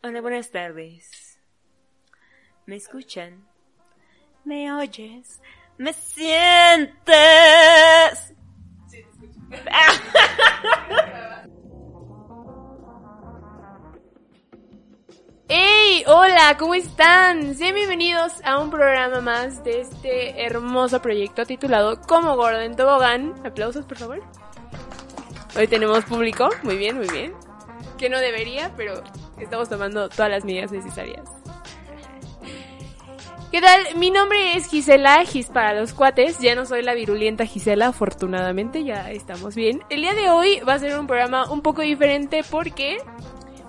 Hola, buenas tardes. ¿Me escuchan? ¿Me oyes? ¿Me sientes? Sí, te escucho. ¡Hey! Hola, ¿cómo están? Sean bienvenidos a un programa más de este hermoso proyecto titulado Como Gordo en Tobogán. Aplausos, por favor. Hoy tenemos público. Muy bien, muy bien. Que no debería, pero estamos tomando todas las medidas necesarias. ¿Qué tal? Mi nombre es Gisela, Gis para los cuates. Ya no soy la virulenta Gisela, afortunadamente, ya estamos bien. El día de hoy va a ser un programa un poco diferente porque,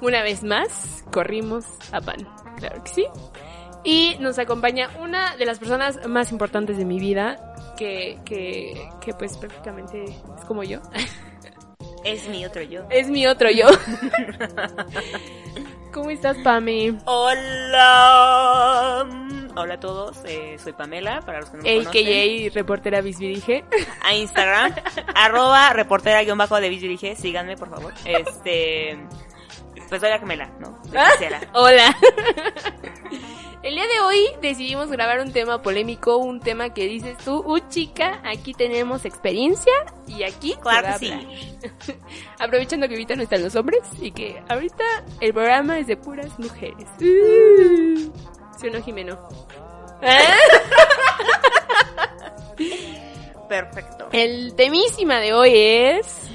una vez más, corrimos a pan. Claro que sí. Y nos acompaña una de las personas más importantes de mi vida, que, que, que pues prácticamente es como yo. Es mi otro yo. Es mi otro yo. ¿Cómo estás, Pame? Hola. Hola a todos, eh, soy Pamela, para los que no me conocen. AKA reportera Bisbirige. A Instagram, arroba reportera guion bajo de Bisbirige, síganme por favor. Este, pues soy la gemela, ¿no? Gisela. Hola. El día de hoy decidimos grabar un tema polémico, un tema que dices tú, uh chica, aquí tenemos experiencia y aquí Claro sí. hablar". Aprovechando que ahorita no están los hombres y que ahorita el programa es de puras mujeres. Uh. ¿Sí o no, Jimeno? Perfecto. El temísima de hoy es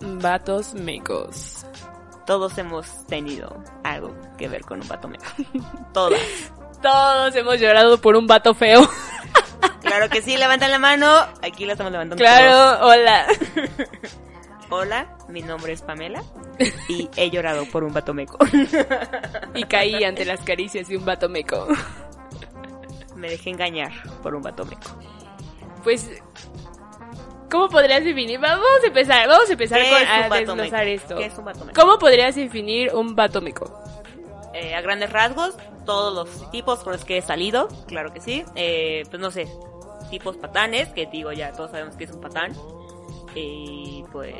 vatos mecos. Todos hemos tenido algo que ver con un vato meco. Todas. Todos hemos llorado por un vato feo. Claro que sí, levantan la mano. Aquí la estamos levantando. Claro, hola. Hola, mi nombre es Pamela y he llorado por un vato meco. Y caí ante las caricias de un vato meco. Me dejé engañar por un vato meco. Pues, ¿cómo podrías definir? Vamos a empezar, vamos a empezar ¿Qué con, es a desglosar esto. ¿Qué es un vato meco? ¿Cómo podrías definir un vato meco? Eh, a grandes rasgos, todos los tipos con los que he salido, claro que sí. Eh, pues no sé, tipos patanes, que digo ya, todos sabemos que es un patán. Y pues...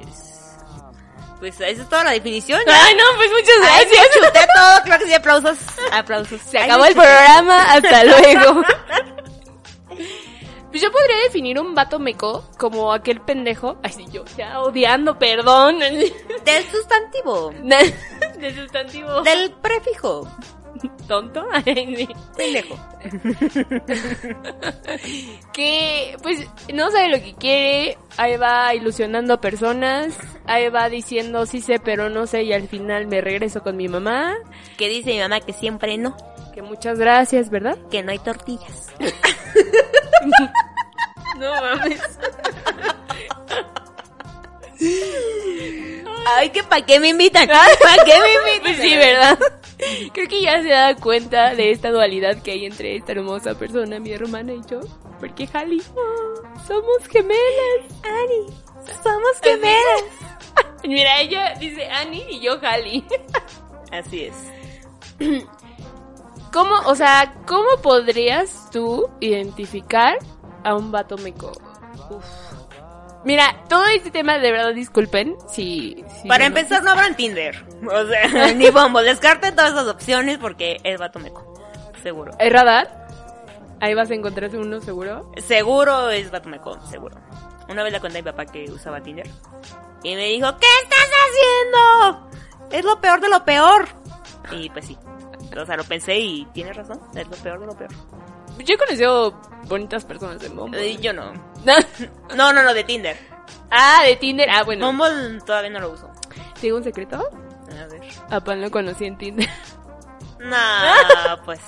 Pues esa es toda la definición. ya. Ay, no, pues muchas Ay, gracias. chuté todo, claro que sí, aplausos. Aplausos. Se Ay, acabó el programa, hasta luego. Pues yo podría definir un vato meco como aquel pendejo. Ay, sí, yo ya odiando, perdón. Del sustantivo. De sustantivo. Del prefijo. tonto. Ay. Pendejo. que pues no sabe lo que quiere, ahí va ilusionando a personas, ahí va diciendo sí sé pero no sé y al final me regreso con mi mamá, Que dice mi mamá que siempre no, que muchas gracias, ¿verdad? que no hay tortillas. No mames. Ay, que pa' qué me invitan. ¿Para qué me invitan? Pues sí, ¿verdad? Creo que ya se da cuenta de esta dualidad que hay entre esta hermosa persona, mi hermana y yo. Porque Jali, oh, somos gemelas. Ani, somos gemelas. Mira, ella dice Ani y yo Jali. Así es. ¿Cómo, o sea, cómo podrías tú identificar a un vato meco? Uf. Mira, todo este tema, de verdad, disculpen si... si Para no- empezar, no abran Tinder. O sea, ni bombo. Descarten todas esas opciones porque es vato meco. Seguro. ¿Es radar? Ahí vas a encontrarse uno seguro. Seguro es vato meco, seguro. Una vez le conté a mi papá que usaba Tinder. Y me dijo, ¿qué estás haciendo? Es lo peor de lo peor. Y pues sí. O sea, lo pensé y tiene razón. Es lo peor de lo peor. Yo he conocido bonitas personas de Bumble. Y yo no. No, no, no, de Tinder. ah, de Tinder. Ah, bueno. Bumble todavía no lo uso. ¿Te digo un secreto? A ver. A Pan lo conocí en Tinder. No, pues.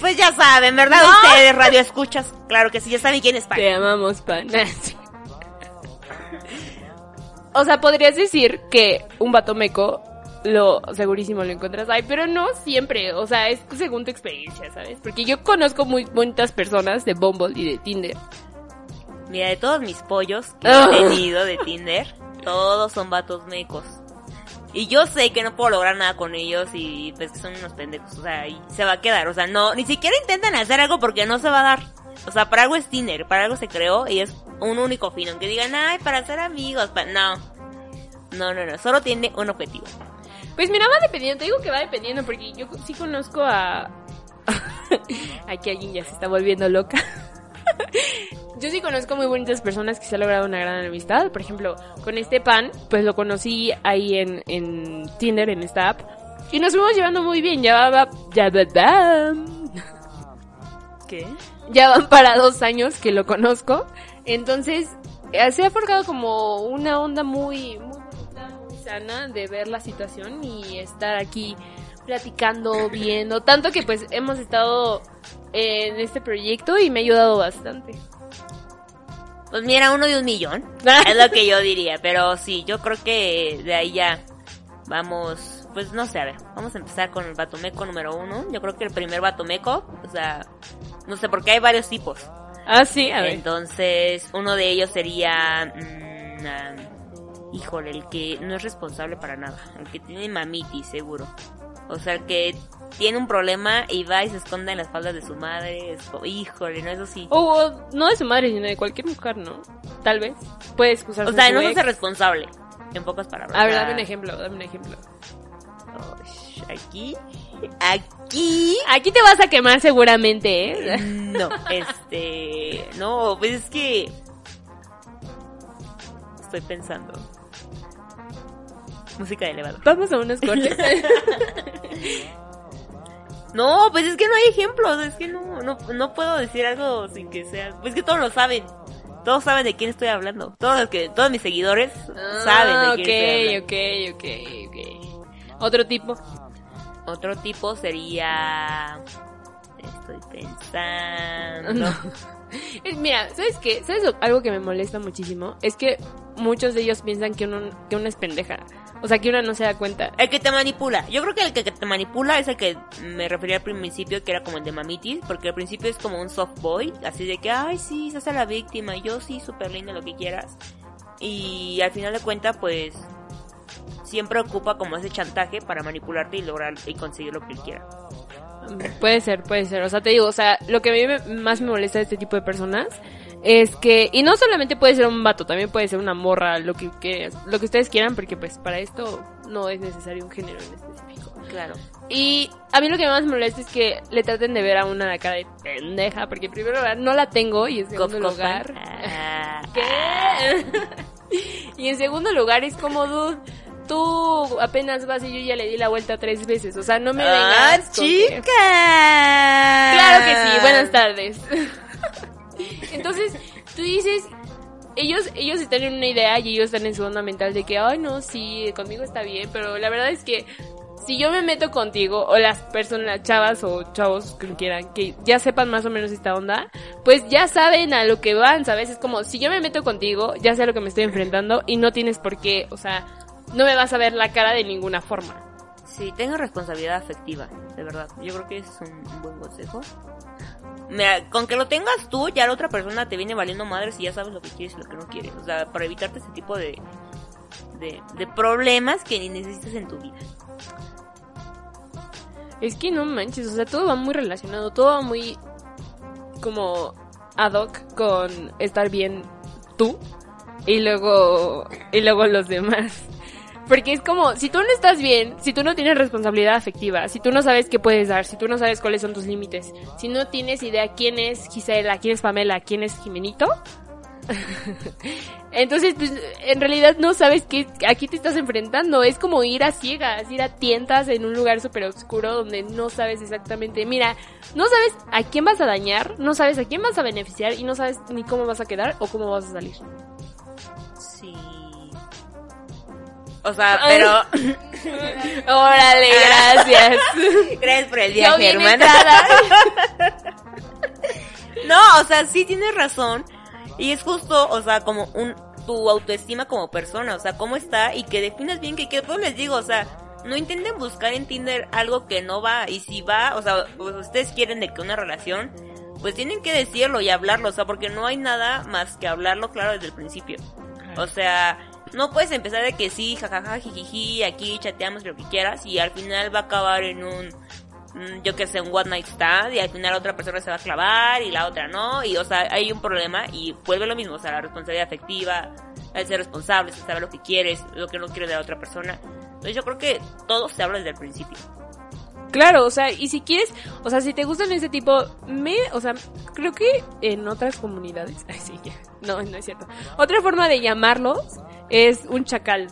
Pues ya saben, ¿verdad? Ustedes, radio escuchas. Claro que sí, ya saben quién es Pan. Te amamos, Pan. o sea, podrías decir que un vato meco lo segurísimo lo encuentras ahí, pero no siempre, o sea, es según tu experiencia, ¿sabes? Porque yo conozco muy bonitas personas de Bumble y de Tinder. Mira, de todos mis pollos que Ah. he tenido de Tinder, todos son vatos mecos. Y yo sé que no puedo lograr nada con ellos y pues que son unos pendejos, o sea, y se va a quedar, o sea, no, ni siquiera intentan hacer algo porque no se va a dar. O sea, para algo es Tinder, para algo se creó y es un único fin, aunque digan, ay, para ser amigos, pa-". no. No, no, no, solo tiene un objetivo. Pues mira, va dependiendo, te digo que va dependiendo, porque yo sí conozco a... Aquí alguien ya se está volviendo loca. Yo sí conozco muy bonitas personas que se ha logrado una gran amistad. Por ejemplo, con este pan, pues lo conocí ahí en, en Tinder, en esta app. Y nos fuimos llevando muy bien. Ya va, ya va, ¿Qué? ya van para dos años que lo conozco. Entonces, eh, se ha forjado como una onda muy, sana de ver la situación y estar aquí platicando, viendo. Tanto que pues hemos estado en este proyecto y me ha ayudado bastante. Pues mira, uno de un millón. es lo que yo diría. Pero sí, yo creo que de ahí ya vamos. Pues no sé, a ver. Vamos a empezar con el batomeco número uno. Yo creo que el primer batomeco, o sea, no sé, porque hay varios tipos. Ah, sí, a ver. Entonces, uno de ellos sería. mm, ah, híjole, el que no es responsable para nada. El que tiene mamitis, seguro. O sea, el que tiene un problema y va y se esconde en las faldas de su madre. Es híjole, no, eso sí. O o no de su madre, sino de cualquier mujer, ¿no? Tal vez. Puede excusarse. O sea, no hace responsable. En pocas palabras. A ver, dame un ejemplo, dame un ejemplo. Aquí. Aquí. Aquí te vas a quemar seguramente, ¿eh? No, este. No, pues es que. Estoy pensando. Música de elevador. Vamos a unos cortes. No, pues es que no hay ejemplos. Es que no, no, no puedo decir algo sin que sea. Pues que todos lo saben. Todos saben de quién estoy hablando. Todos los que, todos mis seguidores saben de Ah, quién estoy hablando. ok, ok, ok. Otro tipo. Otro tipo sería. Estoy pensando. Mira, ¿sabes qué? ¿Sabes algo que me molesta muchísimo? Es que muchos de ellos piensan que uno, que una es pendeja. O sea, que una no se da cuenta. El que te manipula. Yo creo que el que te manipula es el que me refería al principio, que era como el de mamitis, porque al principio es como un soft boy, así de que, ay, sí, se hace la víctima, yo sí, súper linda, lo que quieras. Y al final de cuentas, pues, siempre ocupa como ese chantaje para manipularte y lograr y conseguir lo que quiera. Puede ser, puede ser. O sea, te digo, o sea, lo que a mí me- más me molesta de este tipo de personas es que, y no solamente puede ser un vato, también puede ser una morra, lo que, que- lo que ustedes quieran, porque pues para esto no es necesario un género en específico. Claro. Y a mí lo que más me molesta es que le traten de ver a una la cara de pendeja, porque en primer lugar no la tengo y en segundo Cof, lugar... Ah, ¿Qué? y en segundo lugar es como, dude, tú apenas vas y yo ya le di la vuelta tres veces, o sea, no me ¡Ah, vengas que- chica! Claro que sí, buenas tardes. Entonces, tú dices, ellos, ellos están en una idea y ellos están en su onda mental de que, ay, no, sí, conmigo está bien, pero la verdad es que si yo me meto contigo, o las personas, chavas o chavos que quieran, que ya sepan más o menos esta onda, pues ya saben a lo que van, ¿sabes? Es como, si yo me meto contigo, ya sé a lo que me estoy enfrentando y no tienes por qué, o sea, no me vas a ver la cara de ninguna forma. Sí, tengo responsabilidad afectiva, de verdad. Yo creo que es un, un buen consejo. Mira, con que lo tengas tú, ya la otra persona te viene valiendo madres y ya sabes lo que quieres y lo que no quieres. O sea, para evitarte ese tipo de, de, problemas que ni necesitas en tu vida. Es que no manches, o sea, todo va muy relacionado, todo va muy como ad hoc con estar bien tú y luego y luego los demás. Porque es como, si tú no estás bien, si tú no tienes responsabilidad afectiva, si tú no sabes qué puedes dar, si tú no sabes cuáles son tus límites, si no tienes idea quién es Gisela, quién es Pamela, quién es Jimenito, entonces, pues, en realidad no sabes qué, a qué te estás enfrentando. Es como ir a ciegas, ir a tientas en un lugar súper oscuro donde no sabes exactamente. Mira, no sabes a quién vas a dañar, no sabes a quién vas a beneficiar y no sabes ni cómo vas a quedar o cómo vas a salir. O sea, pero... Órale, gracias. Gracias por el viaje, hermana. No, o sea, sí tienes razón. Y es justo, o sea, como un tu autoestima como persona, o sea, cómo está y que definas bien que, que les digo, o sea, no intenten buscar en Tinder algo que no va y si va, o sea, pues ustedes quieren de que una relación, pues tienen que decirlo y hablarlo, o sea, porque no hay nada más que hablarlo claro desde el principio. O sea, no puedes empezar de que sí, jajaja, jijiji, aquí chateamos lo que quieras y al final va a acabar en un mm, yo que sé, un one night stand y al final otra persona se va a clavar y la otra no, y o sea, hay un problema y vuelve lo mismo, o sea, la responsabilidad afectiva, el ser responsable, el saber lo que quieres, lo que no quieres de la otra persona. Entonces yo creo que todo se habla desde el principio. Claro, o sea, y si quieres, o sea, si te gustan ese tipo, me, o sea, creo que en otras comunidades, ay, sí, ya, no, no es cierto. Otra forma de llamarlos es un chacal,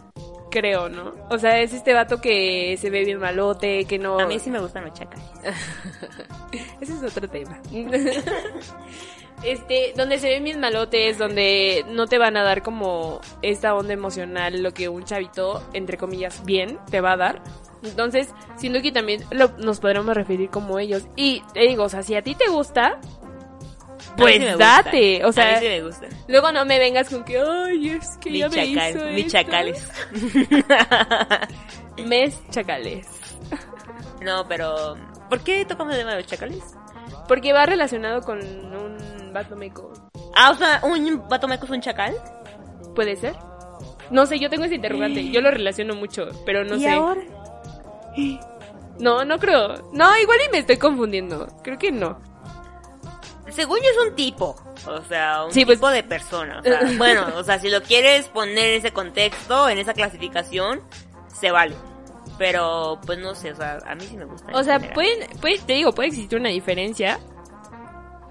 creo, ¿no? O sea, es este vato que se ve bien malote, que no... A mí sí me gustan los chacales. Ese es otro tema. Este, donde se ven bien malotes, donde no te van a dar como esta onda emocional, lo que un chavito, entre comillas, bien, te va a dar. Entonces, siento que también lo- nos podremos referir como ellos. Y te digo, o sea, si a ti te gusta, pues sí me gusta. date. O a sea, mí sí me gustan. luego no me vengas con que, ay, es que Mi ya me chacal, hizo mi esto". chacales. Mes chacales. no, pero ¿por qué tocamos el tema de los chacales? Porque va relacionado con un vato meco. Ah, o sea, un vato meco es un chacal. ¿Puede ser? No sé, yo tengo ese interrogante. Yo lo relaciono mucho, pero no ¿Y sé. ahora? No, no creo. No, igual y me estoy confundiendo. Creo que no. Según yo es un tipo, o sea, un Sí, pues- tipo de persona. O sea, bueno, o sea, si lo quieres poner en ese contexto, en esa clasificación, se vale. Pero, pues no sé, o sea, a mí sí me gusta. O sea, general. pueden, puede, te digo, puede existir una diferencia.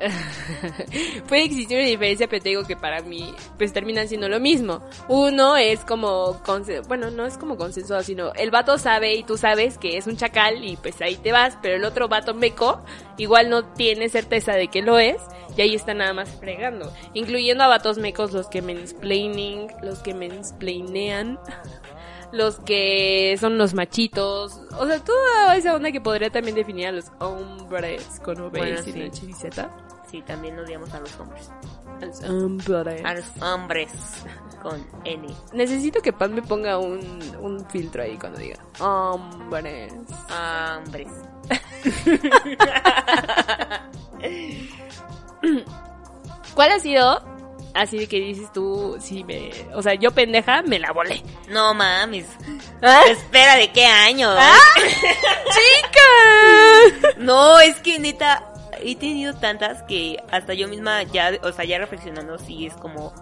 puede existir una diferencia, pero te digo que para mí, pues terminan siendo lo mismo. Uno es como, bueno, no es como consensuado, sino el vato sabe y tú sabes que es un chacal y pues ahí te vas, pero el otro vato meco igual no tiene certeza de que lo es y ahí está nada más fregando. Incluyendo a vatos mecos, los que mansplaining, los que mansplainean los que son los machitos, o sea, toda esa onda que podría también definir a los hombres con V Bueno, y sí. H y Z. Sí, también odiamos a los hombres. A los hombres. A los hombres con N. Necesito que Pan me ponga un, un filtro ahí cuando diga hombres. Hombres. ¿Cuál ha sido? Así de que dices tú, sí, me, o sea, yo pendeja me la volé. No mames. ¿Ah? Espera, ¿de qué año? ¡Chica! No, es que neta, he tenido tantas que hasta yo misma ya, o sea, ya reflexionando, sí es como,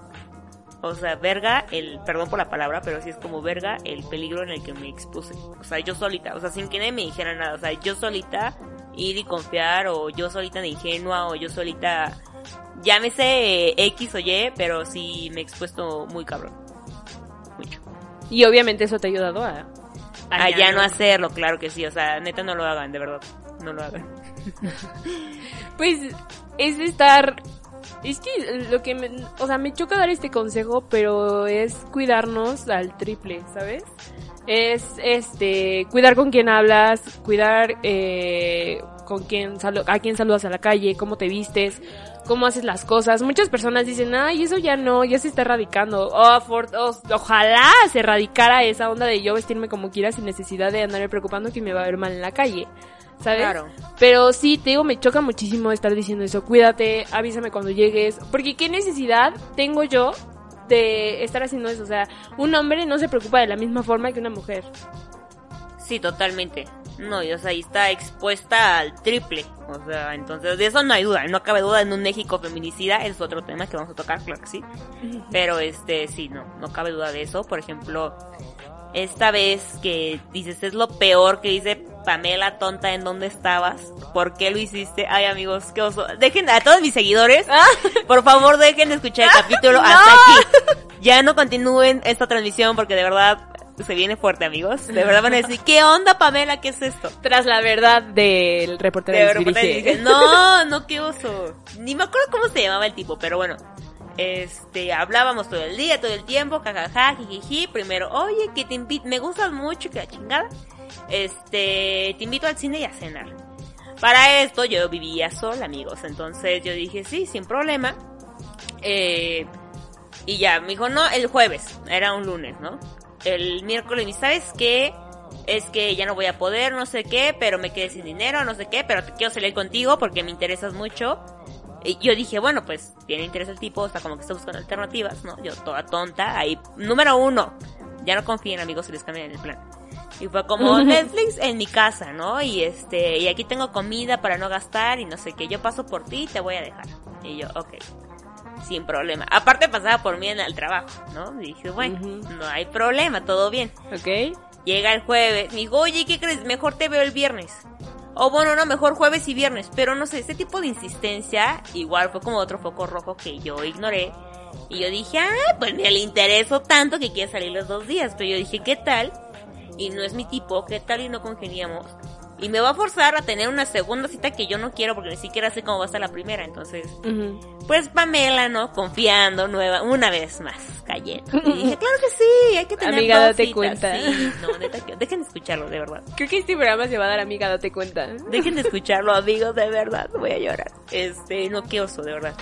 o sea, verga, el, perdón por la palabra, pero sí es como verga el peligro en el que me expuse. O sea, yo solita, o sea, sin que nadie me dijera nada, o sea, yo solita ir y confiar, o yo solita de ingenua, o yo solita, llámese X o Y, pero sí me he expuesto muy cabrón. Mucho. Y obviamente eso te ha ayudado a... A ya no hacerlo, claro que sí, o sea, neta no lo hagan, de verdad, no lo hagan. Pues es estar... Es que lo que me... O sea, me choca dar este consejo, pero es cuidarnos al triple, ¿sabes? Es, este, cuidar con quién hablas, cuidar eh, con quién a quién saludas a la calle, cómo te vistes, cómo haces las cosas. Muchas personas dicen, ay, eso ya no, ya se está erradicando. Oh, for- oh, ojalá se erradicara esa onda de yo vestirme como quiera sin necesidad de andarme preocupando que me va a ver mal en la calle. ¿Sabes? Claro. Pero sí, te digo, me choca muchísimo estar diciendo eso. Cuídate, avísame cuando llegues. Porque qué necesidad tengo yo de estar haciendo eso. O sea, un hombre no se preocupa de la misma forma que una mujer. Sí, totalmente. No, y o sea, ahí está expuesta al triple. O sea, entonces de eso no hay duda. No cabe duda en un México feminicida. Es otro tema que vamos a tocar, claro que sí. Pero este, sí, no, no cabe duda de eso. Por ejemplo, esta vez que dices es lo peor que dice Pamela tonta en dónde estabas. ¿Por qué lo hiciste? Ay, amigos, qué oso. Dejen a todos mis seguidores, por favor, dejen de escuchar el capítulo hasta aquí. Ya no continúen esta transmisión porque de verdad se viene fuerte, amigos. De verdad van a decir, ¿qué onda, Pamela? ¿Qué es esto? Tras la verdad del reportero De del repente dirige. dije, no, no, qué oso. Ni me acuerdo cómo se llamaba el tipo, pero bueno. Este, hablábamos todo el día, todo el tiempo, jajaja, jijiji. Primero, oye, que te invito, me gustas mucho, que la chingada. Este, te invito al cine y a cenar. Para esto yo vivía sola, amigos. Entonces yo dije, sí, sin problema. Eh, y ya, me dijo, no, el jueves. Era un lunes, ¿no? El miércoles, ¿y sabes qué? Es que ya no voy a poder, no sé qué, pero me quedé sin dinero, no sé qué, pero te quiero salir contigo porque me interesas mucho. Y yo dije, bueno, pues tiene interés el tipo, está como que está buscando alternativas, ¿no? Yo toda tonta, ahí, número uno, ya no confíen amigos si les cambian el plan. Y fue como Netflix en mi casa, ¿no? Y este, y aquí tengo comida para no gastar y no sé qué, yo paso por ti y te voy a dejar. Y yo, ok, sin problema. Aparte pasaba por mí en el trabajo, ¿no? Y dije, bueno, no hay problema, todo bien. ¿Ok? Llega el jueves, me dijo, oye, ¿qué crees? Mejor te veo el viernes. O bueno, no, mejor jueves y viernes. Pero no sé, ese tipo de insistencia igual fue como otro foco rojo que yo ignoré. Y yo dije, ah, pues me le intereso tanto que quiere salir los dos días. Pero yo dije, ¿qué tal? Y no es mi tipo, ¿qué tal y no congeniamos? Y me va a forzar a tener una segunda cita que yo no quiero porque ni siquiera sé cómo va a estar la primera. Entonces, pues Pamela, ¿no? Confiando nueva, una vez más, cayendo. Y dije, claro que sí, hay que tener Amiga, dos date citas". cuenta. Sí, no, neta, que- dejen de escucharlo, de verdad. Creo que este programa se va a dar amiga, date cuenta. Dejen de escucharlo, amigos, de verdad. Voy a llorar. Este, no, qué oso, de verdad.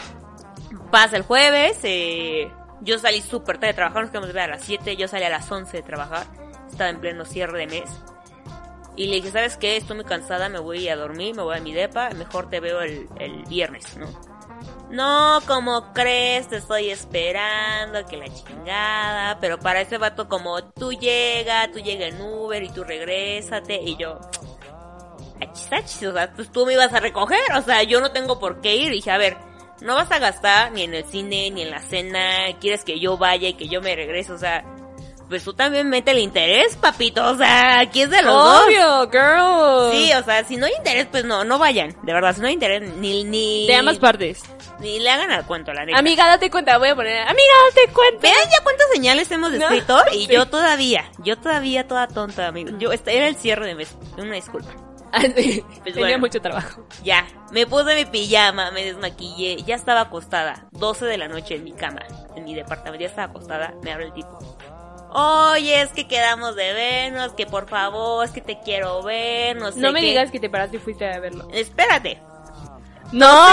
Pasa el jueves, eh, yo salí súper tarde de trabajar, nos quedamos a las 7, yo salí a las 11 de trabajar. Estaba en pleno cierre de mes. Y le dije, ¿sabes qué? Estoy muy cansada, me voy a dormir, me voy a mi depa, mejor te veo el, el viernes, ¿no? No, como crees, te estoy esperando, que la chingada. Pero para ese vato, como tú llega, tú llega en Uber y tú regrésate. Y yo, achis, achis, o sea, pues tú me ibas a recoger, o sea, yo no tengo por qué ir. Dije, a ver, no vas a gastar ni en el cine, ni en la cena, quieres que yo vaya y que yo me regrese, o sea, pues tú también mete el interés, papito, o sea, aquí es de los dos. Obvio, girl. Sí, o sea, si no hay interés, pues no, no vayan, de verdad, si no hay interés, ni, ni... De ambas partes. Ni le hagan al cuento, la neta. Amiga, date cuenta, voy a poner. Amiga, date cuenta. Vean ya cuántas señales hemos No, escrito y sí. yo todavía, yo todavía toda tonta, amigo. Yo, este era el cierre de mes, una disculpa. Ah, sí. Pues Tenía bueno. mucho trabajo. Ya, me puse mi pijama, me desmaquillé, ya estaba acostada, 12 de la noche en mi cama, en mi departamento, ya estaba acostada, me abre el tipo. Oye, es que quedamos de vernos, que por favor, es que te quiero ver, no sé No me qué". digas que te paraste y fuiste a verlo. Espérate, ¡No!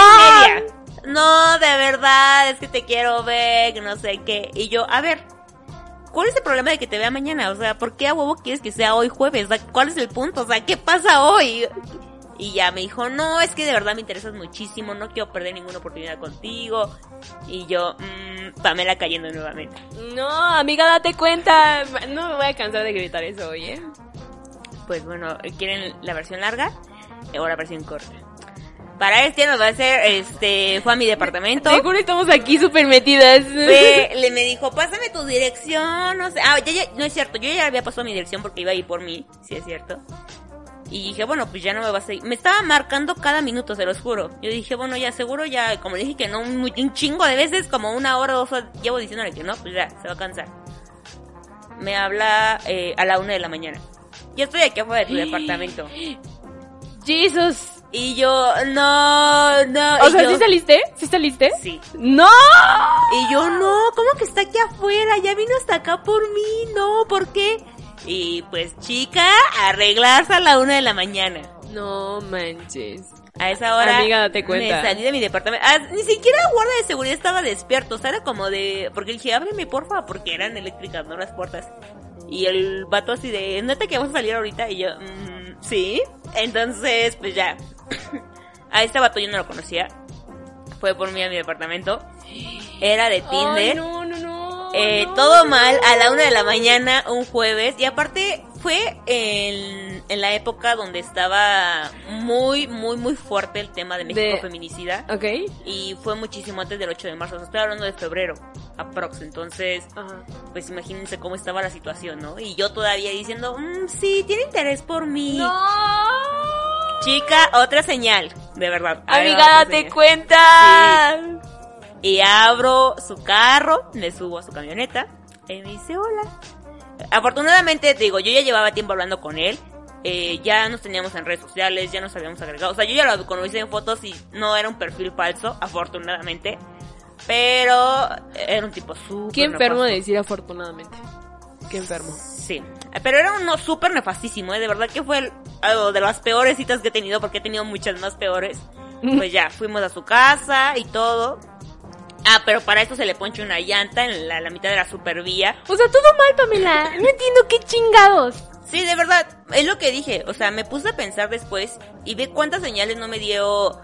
No, de verdad, es que te quiero ver, que no sé qué. Y yo, a ver, ¿cuál es el problema de que te vea mañana? O sea, ¿por qué a huevo quieres que sea hoy jueves? ¿cuál es el punto? O sea, ¿qué pasa hoy? Y ya me dijo, no, es que de verdad me interesas muchísimo, no quiero perder ninguna oportunidad contigo. Y yo, mmm, Pamela cayendo nuevamente. No, amiga, date cuenta. No me voy a cansar de gritar eso, oye. Pues bueno, ¿quieren la versión larga o la versión corta? Para este nos va a ser, este, fue a mi departamento. Seguro estamos aquí súper metidas. Fue- le me dijo, pásame tu dirección, no sé. Ah, ya, ya, no es cierto, yo ya había pasado mi dirección porque iba a ir por mí, sí es cierto. Y dije, bueno, pues ya no me vas a ir. Me estaba marcando cada minuto, se los juro. Yo dije, bueno, ya seguro ya, como le dije que no, un, chingo de veces, como una hora o dos horas, llevo diciéndole que no, pues ya, se va a cansar. Me habla eh, a la una de la mañana. Yo estoy aquí afuera de tu departamento. Jesus. Y yo, no, no. O y sea, yo, ¿sí saliste? ¿Sí saliste? Sí. ¡No! Y yo, no, ¿cómo que está aquí afuera? Ya vino hasta acá por mí, no, ¿por qué? Y pues, chica, arreglarse a la una de la mañana. No manches. A esa hora Amiga, date cuenta. me salí de mi departamento. Ah, ni siquiera el guardia de seguridad estaba despierto. O sea, era como de... Porque dije, ábreme porfa, porque eran eléctricas, no las puertas. Y el vato así de, ¿neta que vamos a salir ahorita? Y yo, "Mm, sí. Entonces, pues ya. a este vato yo no lo conocía. Fue por mí a mi departamento. Era de Tinder. Ay, no, no, no. Eh, todo mal a la una de la mañana un jueves y aparte fue en, en la época donde estaba muy muy muy fuerte el tema de México De- feminicida Ok. y fue muchísimo antes del 8 de marzo, o sea, estoy hablando de febrero aprox, entonces Ajá. pues imagínense cómo estaba la situación, ¿no? Y yo todavía diciendo, "Mm, sí, tiene interés por mí. ¡No! Chica, otra señal, de verdad. Amiga, date señal. cuenta. Y abro su carro, me subo a su camioneta y me dice hola. Afortunadamente, digo, yo ya llevaba tiempo hablando con él. eh, ya nos teníamos en redes sociales, ya nos habíamos agregado. O sea, yo ya lo conocí en fotos y no era un perfil falso, afortunadamente. Pero era un tipo súper. Qué enfermo nefasto. de decir afortunadamente. Qué enfermo. Sí, pero era uno súper nefastísimo, ¿eh? de verdad que fue el- algo de las peores citas que he tenido, porque he tenido muchas más peores. Pues ya, fuimos a su casa y todo. Ah, pero para esto se le ponche una llanta en la, la mitad de la supervía. O sea, todo mal, Pamela. No entiendo qué chingados. Sí, de verdad, es lo que dije. O sea, me puse a pensar después y ve cuántas señales no me dio,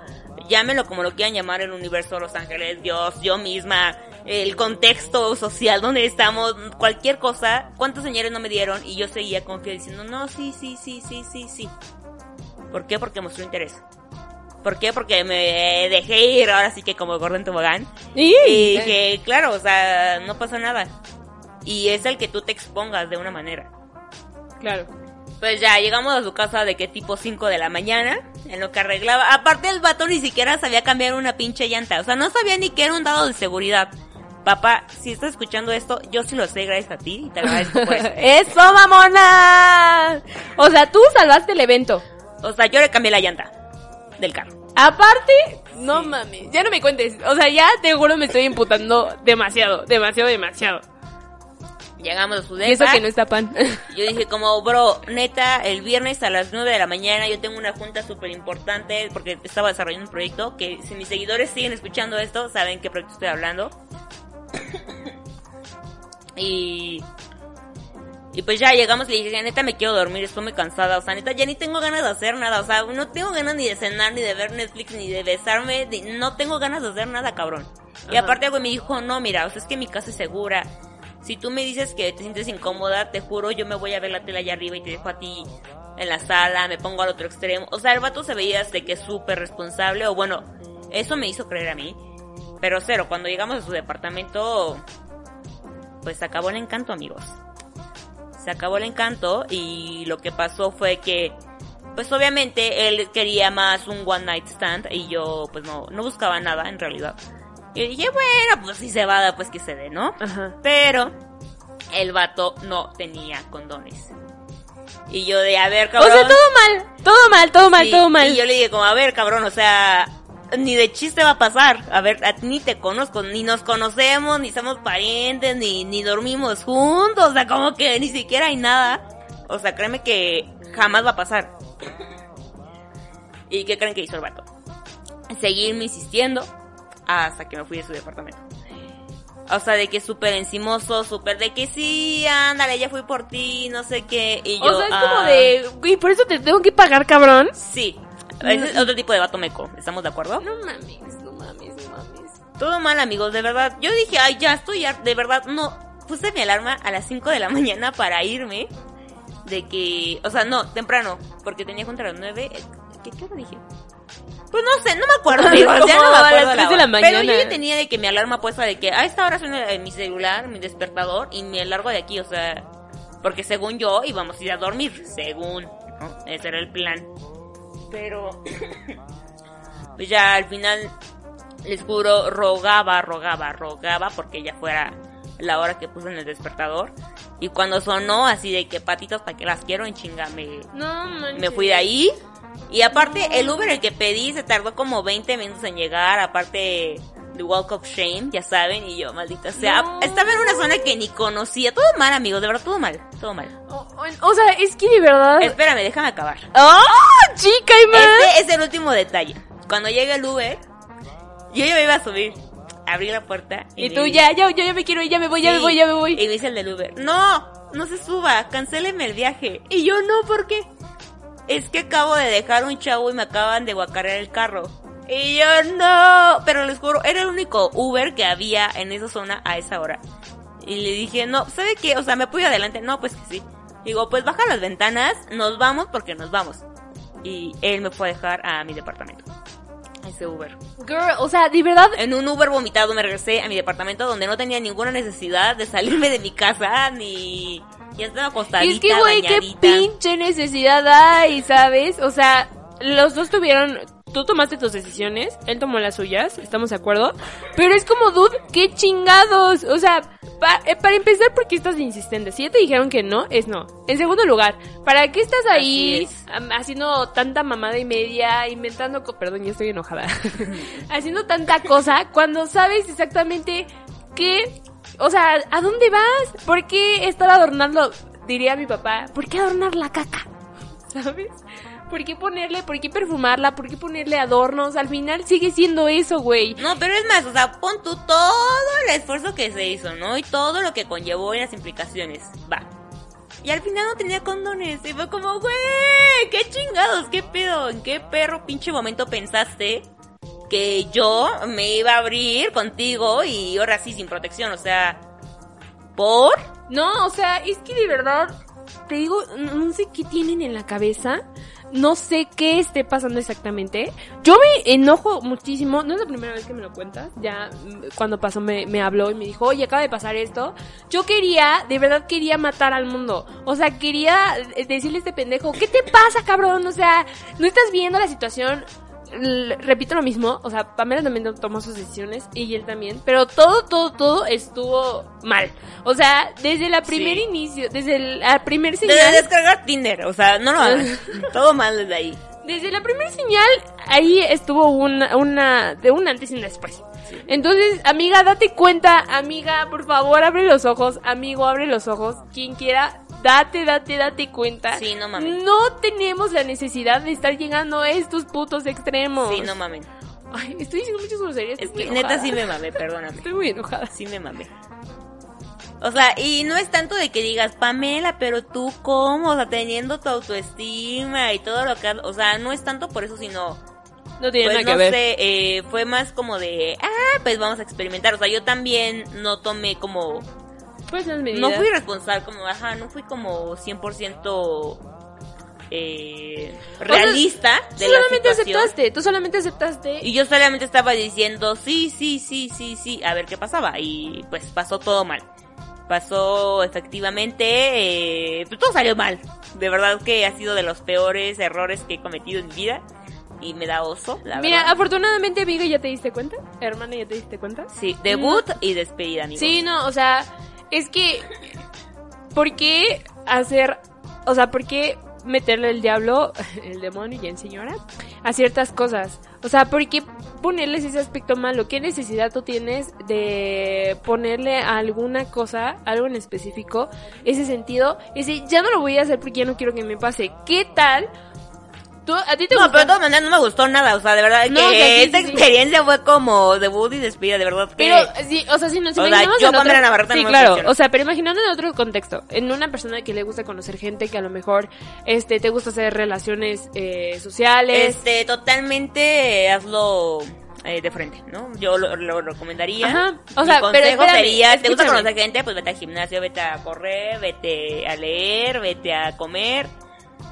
llámelo como lo quieran llamar, el universo, Los Ángeles, Dios, yo misma, el contexto social donde estamos, cualquier cosa, cuántas señales no me dieron y yo seguía confiada diciendo, no, sí, sí, sí, sí, sí, sí. ¿Por qué? Porque mostró interés. ¿Por qué? Porque me dejé ir ahora sí que como gordo en tobogán. Y, Y dije, claro, o sea, no pasa nada. Y es el que tú te expongas de una manera. Claro. Pues ya, llegamos a su casa de que tipo 5 de la mañana, en lo que arreglaba. Aparte el vato ni siquiera sabía cambiar una pinche llanta, o sea, no sabía ni que era un dado de seguridad. Papá, si estás escuchando esto, yo sí lo sé gracias a ti y te agradezco por eso. ¡Eso, mamona! O sea, tú salvaste el evento. O sea, yo le cambié la llanta del carro. Aparte, no mames, ya no me cuentes. O sea, ya te juro me estoy imputando demasiado, demasiado, demasiado. Llegamos a su Y eso depa. que no está pan. Yo dije como, bro, neta, el viernes a las 9 de la mañana yo tengo una junta súper importante porque estaba desarrollando un proyecto que si mis seguidores siguen escuchando esto, saben qué proyecto estoy hablando. y... Y pues ya llegamos y le dije, neta me quiero dormir, estoy muy cansada, o sea, neta ya ni tengo ganas de hacer nada, o sea, no tengo ganas ni de cenar, ni de ver Netflix, ni de besarme, ni- no tengo ganas de hacer nada, cabrón. Y Ajá. aparte, güey, me dijo, no, mira, o sea, es que mi casa es segura. Si tú me dices que te sientes incómoda, te juro, yo me voy a ver la tele allá arriba y te dejo a ti en la sala, me pongo al otro extremo. O sea, el vato se veía de que es súper responsable, o bueno, eso me hizo creer a mí. Pero cero, cuando llegamos a su departamento, pues acabó el encanto, amigos. Se acabó el encanto y lo que pasó fue que, pues obviamente él quería más un one night stand y yo pues no, no buscaba nada en realidad. Y dije, bueno, pues si se va, a pues que se dé, ¿no? Ajá. Pero el vato no tenía condones. Y yo de, a ver, O cabrón. sea, todo mal, todo mal, todo mal, Sí, todo mal. Y yo le dije como, a ver, cabrón, o sea, ni de chiste va a pasar. A ver, a ti ni te conozco, ni nos conocemos, ni somos parientes, ni, ni dormimos juntos. O sea, como que ni siquiera hay nada. O sea, créeme que jamás va a pasar. ¿Y qué creen que hizo el vato? Seguirme insistiendo hasta que me fui de su departamento. O sea, de que súper encimoso, súper de que sí, ándale, ya fui por ti, no sé qué. Y yo, o sea, es como ah, de, güey, por eso te tengo que pagar, cabrón. Sí. Es otro tipo de vato meco, ¿estamos de acuerdo? No mames, no mames, no mames. Todo mal, amigos, de verdad. Yo dije, ay, ya estoy, har- de verdad, no. Puse mi alarma a las 5 de la mañana para irme. De que, o sea, no, temprano, porque tenía junta a las 9. ¿Qué, qué hora dije? Pues no sé, no me acuerdo, amigos, ya no me a acuerdo las la 3 de Pero yo ya tenía de que mi alarma puesta de que a esta hora suena eh, mi celular, mi despertador y me largo de aquí, o sea, porque según yo íbamos a ir a dormir, según, ¿no? Ese era el plan. Pero pues ya al final les juro rogaba, rogaba, rogaba porque ya fuera la hora que puse en el despertador. Y cuando sonó así de que patitas para que las quiero en chinga me, No manches. me fui de ahí y aparte el Uber el que pedí se tardó como 20 minutos en llegar aparte de Walk of Shame ya saben y yo maldita sea No. estaba en una zona que ni conocía todo mal amigos de verdad todo mal todo mal O, o- o sea, es que de verdad. espérame déjame acabar ¡Oh, chica y más! Este es el último detalle. Cuando llega el Uber, yo ya me iba a subir. Abrí la puerta. Y me tú ya, ya, yo ya me quiero ir, ya me voy, ya me voy, ya me voy. Y me dice el del Uber, no, no se suba, cancéleme el viaje. Y yo no, ¿por qué? Es que acabo de dejar un chavo y me acaban de guacarear el carro. Y yo no, pero les juro, era el único Uber que había en esa zona a esa hora. Y le dije, no, ¿sabe qué? O sea, ¿me ir adelante? No, pues que sí. Digo, pues baja las ventanas, nos vamos porque nos vamos. Y él me fue a dejar a mi departamento. Ese Uber. Girl, o sea, de verdad. En un Uber vomitado me regresé a mi departamento donde no tenía ninguna necesidad de salirme de mi casa ni... Ya estaba acostadita, Es que, güey, qué pinche necesidad hay, ¿sabes? O sea, los dos tuvieron. Tú tomaste tus decisiones, él tomó las suyas, estamos de acuerdo. Pero es como, dude, qué chingados. O sea, pa- eh, para empezar, ¿por qué estás insistente? Si ya te dijeron que no, es no. En segundo lugar, ¿para qué estás ahí es. haciendo tanta mamada y media, inventando. co- Perdón, ya estoy enojada. haciendo tanta cosa cuando sabes exactamente que. O sea, ¿a dónde vas? ¿Por qué estar adornando? Diría mi papá, ¿por qué adornar la caca? ¿Sabes? ¿Por qué ponerle, por qué perfumarla? ¿Por qué ponerle adornos? Al final sigue siendo eso, güey. No, pero es más, o sea, pon tú todo el esfuerzo que se hizo, ¿no? Y todo lo que conllevó y las implicaciones. Va. Y al final no tenía condones. Y fue como, güey, qué chingados, qué pedo, en qué perro pinche momento pensaste que yo me iba a abrir contigo y ahora sí sin protección, o sea, ¿por? No, o sea, es que de verdad, te digo, no no sé qué tienen en la cabeza. No sé qué esté pasando exactamente. Yo me enojo muchísimo. No es la primera vez que me lo cuentas. Ya mm, cuando pasó me, me habló y me dijo, oye, acaba de pasar esto. Yo quería, de verdad quería matar al mundo. O sea, quería eh, decirle a este pendejo, ¿qué te pasa, cabrón? O sea, no estás viendo la situación. Repito lo mismo, o sea, Pamela también tomó sus decisiones y él también, pero todo, todo, todo estuvo mal. O sea, desde la primer Sí. inicio, desde la primer señal, descargar Tinder, o sea, no lo hagan. Todo mal desde ahí. desde la primera señal, ahí estuvo una, una, de un antes y un después. Entonces, amiga, date cuenta, amiga, por favor, abre los ojos, amigo, abre los ojos, quien quiera, date, date, date cuenta. Sí, no mames. No tenemos la necesidad de estar llegando a estos putos extremos. Sí, no mames. Ay, estoy diciendo muchas groserías. Es que neta sí me mamé, perdóname. Estoy muy enojada. Sí me mamé. O sea, y no es tanto de que digas, Pamela, pero tú cómo, o sea, teniendo tu autoestima y todo lo que... O sea, no es tanto por eso, sino... No tiene Pues nada no que ver. sé, eh, fue más como de, ah, pues vamos a experimentar. O sea, yo también no tomé como... Pues las medidas. No fui responsable, como, ajá, no fui como 100% eh, realista Tú de la solamente situación. aceptaste, tú solamente aceptaste. Y yo solamente estaba diciendo, sí, sí, sí, sí, sí, a ver qué pasaba. Y pues pasó todo mal. Pasó efectivamente, eh, pues todo salió mal. De verdad que ha sido de los peores errores que he cometido en mi vida. Y me da oso, la Mira, verdad. afortunadamente, amiga, ¿ya te diste cuenta? Hermana, ¿ya te diste cuenta? Sí, debut y despedida, amigos. Sí, no, o sea, es que, ¿por qué hacer, o sea, por qué meterle el diablo, el demonio y en señora, a ciertas cosas? O sea, ¿por qué ponerles ese aspecto malo? ¿Qué necesidad tú tienes de ponerle a alguna cosa, algo en específico, ese sentido? Ese, ya no lo voy a hacer porque ya no quiero que me pase. ¿Qué tal? ¿Tú, ¿A ti te No, pero de todas maneras no me gustó nada, o sea, de verdad No, que o sea, sí, esta sí, sí. experiencia fue como debut y despedida, de verdad que... Pero, sí, o sea, si nos O sea, imaginamos yo, en otro... Pamela Navarrete, Sí, no claro, o sea, pero imaginando en otro contexto, en una persona que le gusta conocer gente, que a lo mejor, este, te gusta hacer relaciones eh, sociales... Este, totalmente eh, hazlo eh, de frente, ¿no? Yo lo, lo recomendaría. Ajá, o Mi sea, pero consejo espérame, sería, ¿te gusta conocer gente? Pues vete al gimnasio, vete a correr, vete a leer, vete a comer,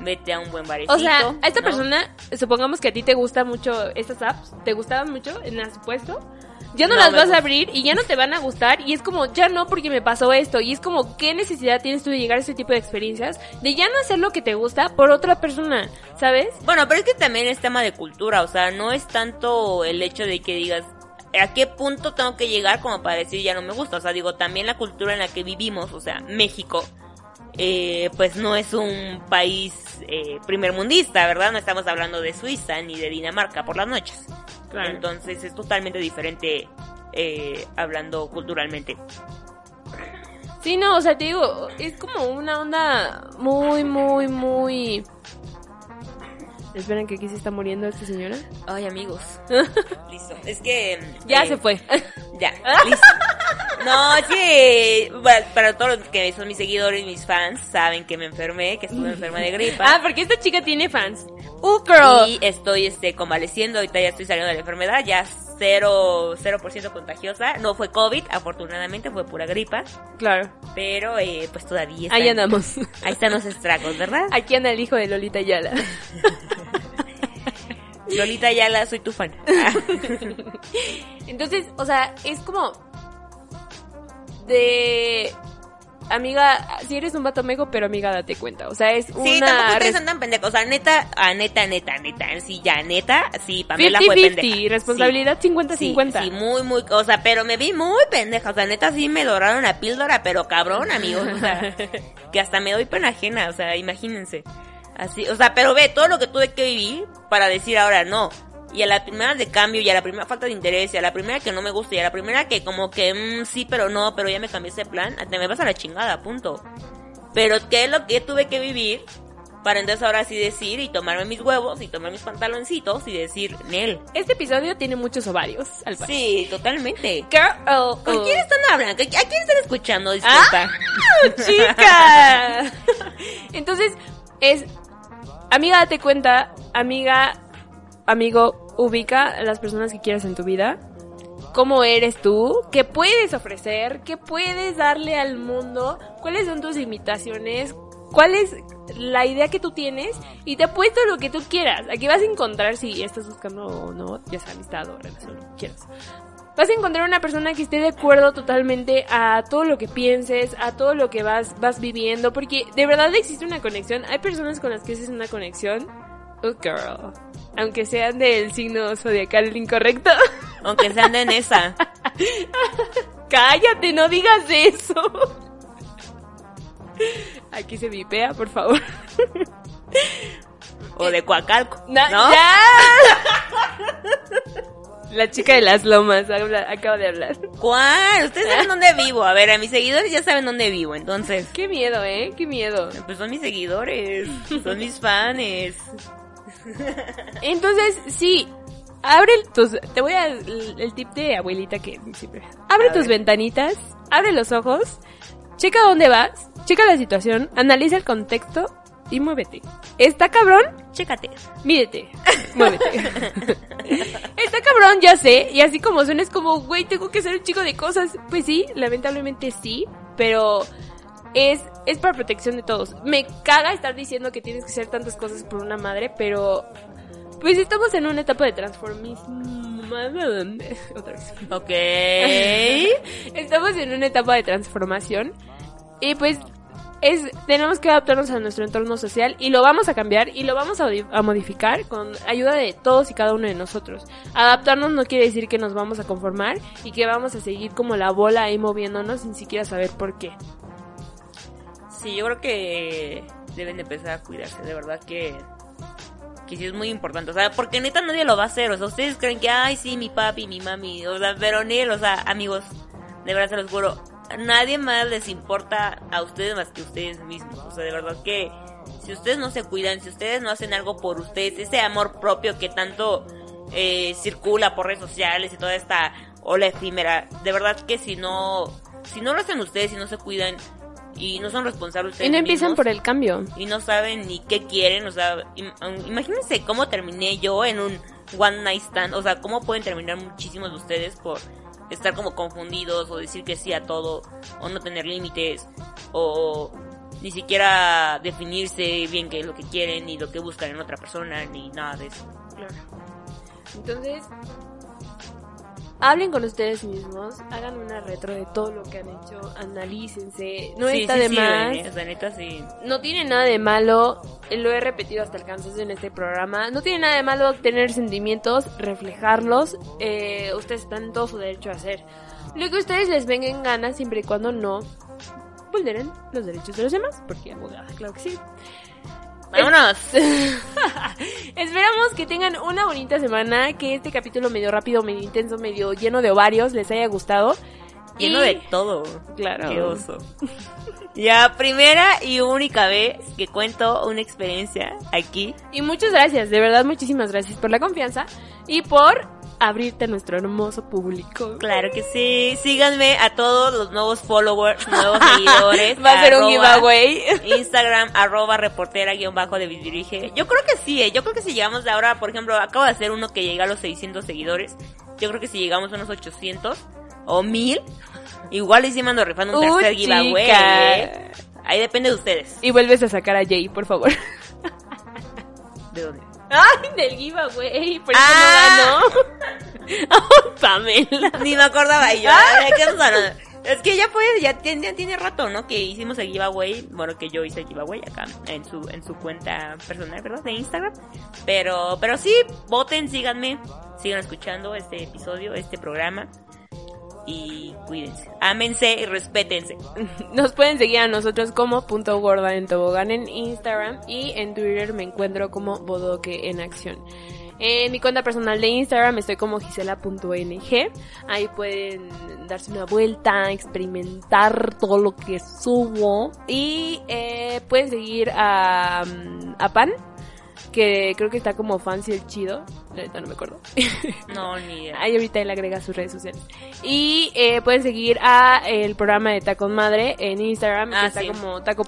vete a un buen barecito. O sea, a esta ¿no? persona, supongamos que a ti te gusta mucho estas apps, te gustaban mucho en las puesto, ya no, No las vas gusta. a abrir y ya no te van a gustar y es como, ya no porque me pasó esto y es como, ¿qué necesidad tienes tú de llegar a este tipo de experiencias? De ya no hacer lo que te gusta por otra persona, ¿sabes? Bueno, pero es que también es tema de cultura, o sea, no es tanto el hecho de que digas a qué punto tengo que llegar como para decir ya no me gusta, o sea, digo, también la cultura en la que vivimos, o sea, México, eh, pues no es un país eh, primermundista, ¿verdad? No estamos hablando de Suiza ni de Dinamarca por las noches. Claro. Entonces es totalmente diferente eh, hablando culturalmente. Sí, no, o sea, te digo, es como una onda muy, muy, muy... Esperen que aquí se está muriendo esta señora. Ay, amigos. Listo. Es que... Ya eh, se fue. Ya, listo. No, es que para, para todos los que son mis seguidores, mis fans, saben que me enfermé, que estuve enferma de gripa. ah, porque esta chica tiene fans. Uh, girl. y estoy este convaleciendo, ahorita ya estoy saliendo de la enfermedad, ya cero, 0% contagiosa. No fue COVID, afortunadamente fue pura gripa, Claro. pero eh, pues todavía están, Ahí andamos. Ahí están los estragos, ¿verdad? Aquí anda el hijo de Lolita Yala. Lolita Yala, soy tu fan. Entonces, o sea, es como de amiga, si eres un vato mego, pero amiga, date cuenta. O sea, es Sí, una tampoco ustedes tan pendejos. O sea, neta, a neta, neta, neta. Sí, ya, neta, sí, Pamela fue 50-50, pendeja. responsabilidad Sí. 50-50. Sí, sí, muy, muy, o sea, pero me vi muy pendeja, o sea, neta sí me doraron la píldora, pero cabrón, amigos, o sea, que hasta me doy pena ajena, o sea, imagínense. Así, o sea, pero ve todo lo que tuve que vivir para decir ahora no. Y a la primera de cambio, y a la primera falta de interés, y a la primera que no me gusta, y a la primera que como que mm, sí, pero no, pero ya me cambié ese plan, te me vas a la chingada, punto. Pero ¿qué es lo que tuve que vivir? Para entonces ahora sí decir y tomarme mis huevos y tomar mis pantaloncitos y decir, Nel. Este episodio tiene muchos ovarios, al parecer. Sí, totalmente. Girl, ¿Con oh. quién están hablando? ¿A quién están escuchando? Disculpa. chica. Entonces, es amiga, date cuenta, amiga, amigo, ubica a las personas que quieras en tu vida. ¿Cómo eres tú? ¿Qué puedes ofrecer? ¿Qué puedes darle al mundo? ¿Cuáles son tus limitaciones? cuál es la idea que tú tienes y te apuesto lo que tú quieras. Aquí vas a encontrar si estás buscando o no, ya sea amistad o relación, lo que quieras. Vas a encontrar una persona que esté de acuerdo totalmente a todo lo que pienses, a todo lo que vas, vas viviendo, porque de verdad existe una conexión. Hay personas con las que haces una conexión. Oh, girl. Aunque sean del signo zodiacal incorrecto. Aunque sean de esa. Cállate, no digas eso. Aquí se vipea, por favor. O de Coacalco. Na- ¿No? ¡Ya! La chica de las lomas habla- acaba de hablar. ¿Cuál? Ustedes saben dónde vivo. A ver, a mis seguidores ya saben dónde vivo. Entonces, Qué miedo, ¿eh? Qué miedo. pues son mis seguidores. Son mis fans. Entonces, sí. Abre tus... Te voy a... El, el tip de abuelita que siempre... Abre A tus ver. ventanitas, abre los ojos, checa dónde vas, checa la situación, analiza el contexto y muévete. ¿Está cabrón? Chécate. Mídete, muévete. Está cabrón, ya sé, y así como suena es como, güey, tengo que ser un chico de cosas. Pues sí, lamentablemente sí, pero es, es para protección de todos. Me caga estar diciendo que tienes que hacer tantas cosas por una madre, pero pues estamos en una etapa de transformismo. Otra vez. Ok. Estamos en una etapa de transformación y pues es tenemos que adaptarnos a nuestro entorno social y lo vamos a cambiar y lo vamos a, a modificar con ayuda de todos y cada uno de nosotros. Adaptarnos no quiere decir que nos vamos a conformar y que vamos a seguir como la bola ahí moviéndonos sin siquiera saber por qué. Sí, yo creo que deben de empezar a cuidarse, de verdad que que sí es muy importante, o sea, porque neta nadie lo va a hacer, o sea, ustedes creen que, ay, sí, mi papi, mi mami, o sea, pero ni él, o sea, amigos, de verdad se los juro, nadie más les importa a ustedes más que ustedes mismos, o sea, de verdad que si ustedes no se cuidan, si ustedes no hacen algo por ustedes, ese amor propio que tanto eh, circula por redes sociales y toda esta ola efímera, de verdad que si no, si no lo hacen ustedes, si no se cuidan y no son responsables Y no empiezan por el cambio. y no saben ni qué quieren, o sea, um, imagínense cómo terminé yo en un one night stand, o sea, cómo pueden terminar muchísimos de ustedes por estar como confundidos o decir que sí a todo o no tener límites o ni siquiera definirse bien qué es lo que quieren ni lo que buscan en otra persona ni nada de eso. Claro. Entonces, hablen con ustedes mismos, hagan una retro de todo lo que han hecho, analícense, no Sí, está sí de sirven, más. sí. No tiene nada de malo, lo he repetido hasta el cansancio en este programa, no tiene nada de malo tener sentimientos, reflejarlos, eh, ustedes están en todo su derecho a hacer. Lo que ustedes les venga en gana siempre y cuando no vulneren los derechos de los demás, porque abogada, claro que sí. Vámonos. Esperamos que tengan una bonita semana, que este capítulo medio rápido, medio intenso, medio lleno de ovarios les haya gustado. Lleno Y- de todo. Claro. Qué oso. Ya, primera y única vez que cuento una experiencia aquí. Y muchas gracias, de verdad muchísimas gracias por la confianza y por abrirte a nuestro hermoso público. Claro que sí. Síganme a todos los nuevos followers, nuevos seguidores. Va a ser un giveaway. Instagram, arroba reportera guion bajo de Vidvirige. Yo creo que sí, eh. yo creo que si llegamos de ahora, por ejemplo, acabo de hacer uno que llega a los 600 seguidores. Yo creo que si llegamos a unos 800 o 1000, igual y sí mando rifando un Uh, tercer giveaway. eh. Ahí depende de ustedes. Y vuelves a sacar a Jay, por favor. ¿De dónde? Ay, del giveaway, por eso Ah. no ganó. Ay, Pamela. Ni me acordaba yo. ¿de qué estamos hablando? Es que ya fue, ya tiene, ya tiene rato, ¿no? Que hicimos el giveaway. Bueno, que yo hice el giveaway acá en su, en su cuenta personal, ¿verdad? De Instagram. Pero, pero sí, voten, síganme. Sigan escuchando este episodio, este programa. Y cuídense. Ámense y respétense. Nos pueden seguir a nosotros como punto gorda en tobogán en Instagram y en Twitter me encuentro como bodoque en acción. En mi cuenta personal de Instagram estoy como gisela.ng. Ahí pueden darse una vuelta, experimentar todo lo que subo. Y eh, pueden seguir a, mm, a Pan, que creo que está como fancy el chido. La neta no me acuerdo. No, ni idea. Ahí ahorita él agrega sus redes sociales. Y eh, pueden seguir a el programa de Taco Madre en Instagram, Ah, que está como taco.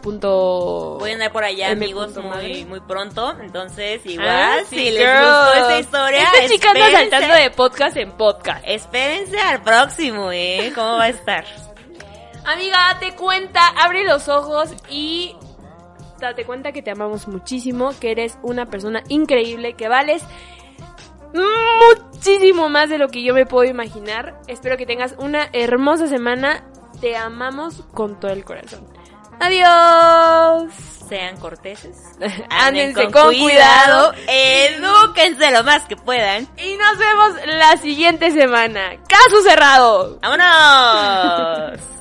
Voy a andar por allá, M. amigos, muy, muy pronto. Entonces, igual, Ah, sí, si les girl. gustó esta historia, Esta chica anda saltando de podcast en podcast. Espérense al próximo, ¿eh? ¿Cómo va a estar? Amiga, date cuenta, abre los ojos y date cuenta que te amamos muchísimo, que eres una persona increíble, que vales muchísimo más de lo que yo me puedo imaginar. Espero que tengas una hermosa semana. Te amamos con todo el corazón. Adiós. Sean corteses. Ándense con, cuidado. Edúquense lo más que puedan. Y nos vemos la siguiente semana. Caso cerrado. ¡Vámonos!